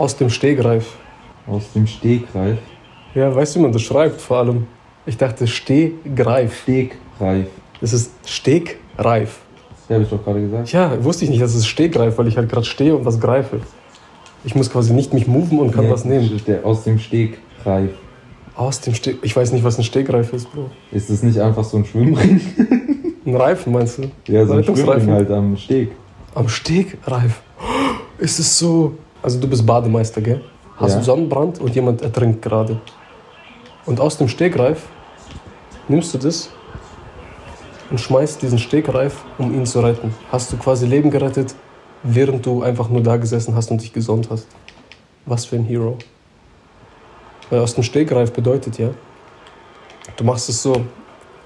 Aus dem Stegreif. Aus dem Stegreif? Ja, weißt du, wie man das schreibt vor allem? Ich dachte Stegreif. Stegreif. Es ist Stegreif. Ja, habe ich doch gerade gesagt. Ja, wusste ich nicht, dass es Stegreif, weil ich halt gerade stehe und was greife. Ich muss quasi nicht mich moven und kann Nee, was nehmen. Der, aus dem Stegreif. Aus dem Steg. Ich weiß nicht, was ein Stegreif ist, Bro. Ist das nicht einfach so ein Schwimmring? Ein Reifen meinst du? ja, so ein Schwimmring halt am Steg. Am Stegreif. Ist es so. Also du bist Bademeister, gell? Hast Ja. du Sonnenbrand und jemand ertrinkt gerade. Und aus dem Stegreif nimmst du das und schmeißt diesen Stegreif, um ihn zu retten. Hast du quasi Leben gerettet, während du einfach nur da gesessen hast und dich gesonnt hast. Was für ein Hero. Weil aus dem Stegreif bedeutet ja, du machst es so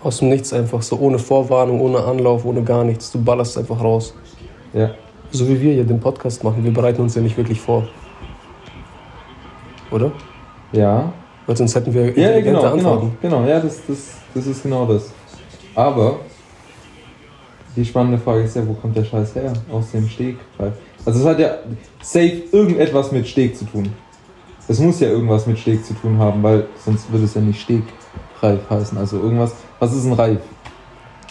aus dem Nichts einfach, so ohne Vorwarnung, ohne Anlauf, ohne gar nichts. Du ballerst einfach raus. Ja. So wie wir hier den Podcast machen, wir bereiten uns ja nicht wirklich vor. Oder? Ja. Weil sonst hätten wir Ja, ja genau, genau, Antworten. genau. Ja, das, das, das ist genau das. Aber die spannende Frage ist ja, wo kommt der Scheiß her? Aus dem Stegreif. Also es hat ja safe irgendetwas mit Steg zu tun. Es muss ja irgendwas mit Steg zu tun haben, weil sonst würde es ja nicht Stegreif heißen. Also irgendwas. Was ist ein Reif?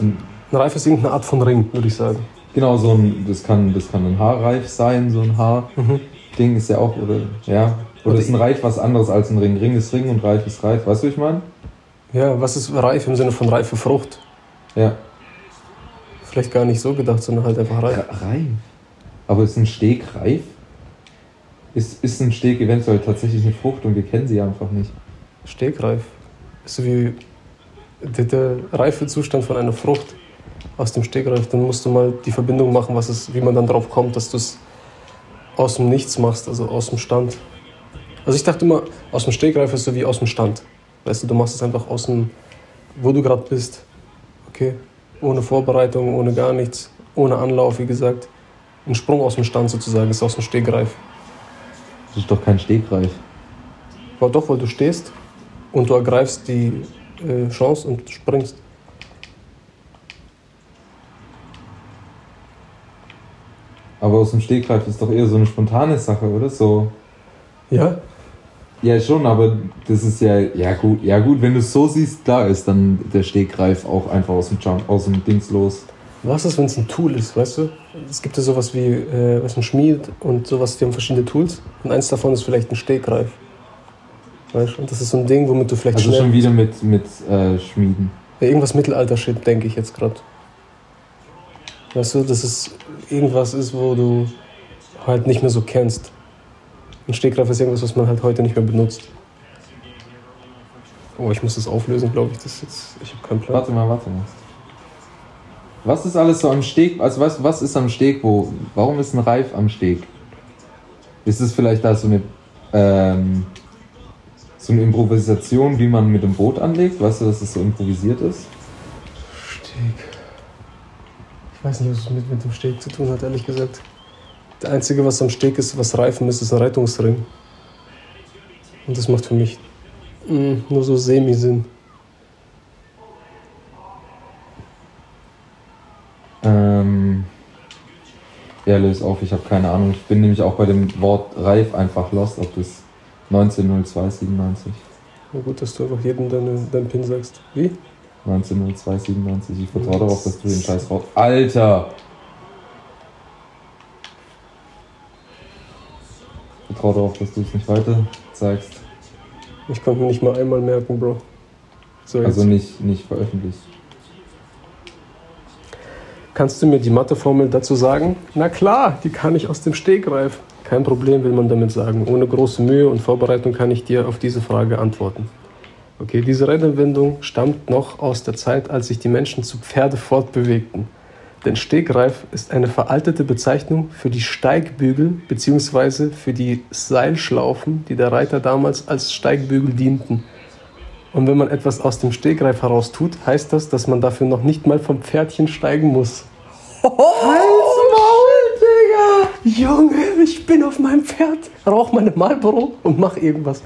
Ein, Ein Reif ist irgendeine Art von Ring, würde ich sagen. Genau so ein, das kann, das kann ein Haarreif sein, so ein Haarding ist ja auch, oder ja. Oder Oder ist ein Reif was anderes als ein Ring? Ring ist Ring und Reif ist Reif. Weißt du, was ich meine? Ja, was ist reif im Sinne von reife Frucht? Ja. Vielleicht gar nicht so gedacht, sondern halt einfach reif. Re- Reif. Aber ist ein Steg reif? Ist, ist ein Steg eventuell tatsächlich eine Frucht und wir kennen sie einfach nicht? Stegreif. Ist so wie der, der reife Zustand von einer Frucht aus dem Stegreif. Dann musst du mal die Verbindung machen, was es, wie man dann drauf kommt, dass du es aus dem Nichts machst, also aus dem Stand. Also ich dachte immer, aus dem Stegreif ist so wie aus dem Stand. Weißt du, du machst es einfach aus dem, wo du gerade bist. Okay? Ohne Vorbereitung, ohne gar nichts, ohne Anlauf, wie gesagt. Ein Sprung aus dem Stand sozusagen ist aus dem Stegreif. Das ist doch kein Stegreif. Aber doch, weil du stehst und du ergreifst die äh, Chance und springst. Aber aus dem Stegreif ist doch eher so eine spontane Sache, oder? So. Ja? Ja, schon, aber das ist ja. Ja, gut, ja, gut, wenn du es so siehst, klar ist dann der Stegreif auch einfach aus dem, Jump, aus dem Dings los. Was ist, wenn es ein Tool ist, weißt du? Es gibt ja sowas wie äh, was ein Schmied und sowas, die haben verschiedene Tools. Und eins davon ist vielleicht ein Stegreif. Weißt du? Und das ist so ein Ding, womit du vielleicht Also schon wieder mit, mit äh, Schmieden. Ja, irgendwas Mittelalter-Shit, denke ich jetzt gerade. Weißt du, dass es irgendwas ist, wo du halt nicht mehr so kennst. Ein Stegreif ist irgendwas, was man halt heute nicht mehr benutzt. Oh, ich muss das auflösen, glaube ich. Das jetzt, ich habe keinen Plan. Warte mal, warte mal. Was ist alles so am Steg? Also was, was ist am Steg? Wo, warum ist ein Reif am Steg? Ist es vielleicht da so eine, ähm, so eine Improvisation, wie man mit dem Boot anlegt? Weißt du, dass es so improvisiert ist? Steg. Ich weiß nicht, was es mit, mit dem Steg zu tun hat, ehrlich gesagt. Der Einzige, was am Steg ist, was reifen ist, ist ein Rettungsring. Und das macht für mich mm, nur so Semi-Sinn. Ähm, ja, löse auf, ich habe keine Ahnung. Ich bin nämlich auch bei dem Wort Reif einfach lost, ob das 190297. Na gut, dass du einfach jedem deine, deinen Pin sagst. Wie? 190297. Ich vertraue darauf, dass du den Scheiß raus. Alter! Ich vertraue darauf, dass du es nicht weiter zeigst. Ich konnte mir nicht mal einmal merken, Bro. So. Also nicht, nicht veröffentlicht. Kannst du mir die Matheformel dazu sagen? Na klar, die kann ich aus dem Stegreif. Kein Problem, will man damit sagen. Ohne große Mühe und Vorbereitung kann ich dir auf diese Frage antworten. Okay, diese Redewendung stammt noch aus der Zeit, als sich die Menschen zu Pferde fortbewegten. Denn Stegreif ist eine veraltete Bezeichnung für die Steigbügel bzw. für die Seilschlaufen, die der Reiter damals als Steigbügel dienten. Und wenn man etwas aus dem Stegreif heraus tut, heißt das, dass man dafür noch nicht mal vom Pferdchen steigen muss. Halt's Maul, Digga! Junge, ich bin auf meinem Pferd, rauch meine Marlboro und mach irgendwas.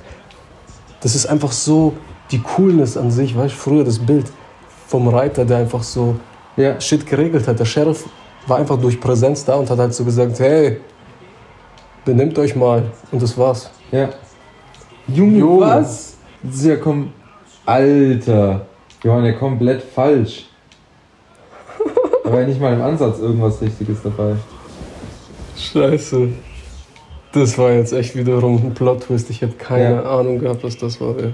Das ist einfach so die Coolness an sich, weißt du, früher das Bild vom Reiter, der einfach so Ja, Shit geregelt hat. Der Sheriff war einfach durch Präsenz da und hat halt so gesagt, hey, Benimmt euch mal. Und das war's. Ja. Junge, Junge. was? Das ist ja kom... Alter. Wir waren ja komplett falsch. Da war ja nicht mal im Ansatz irgendwas Richtiges dabei. Scheiße. Das war jetzt echt wiederum ein Plot-Twist. Ich hätte keine Ja. Ahnung gehabt, was das war. Ey.